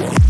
Podcast.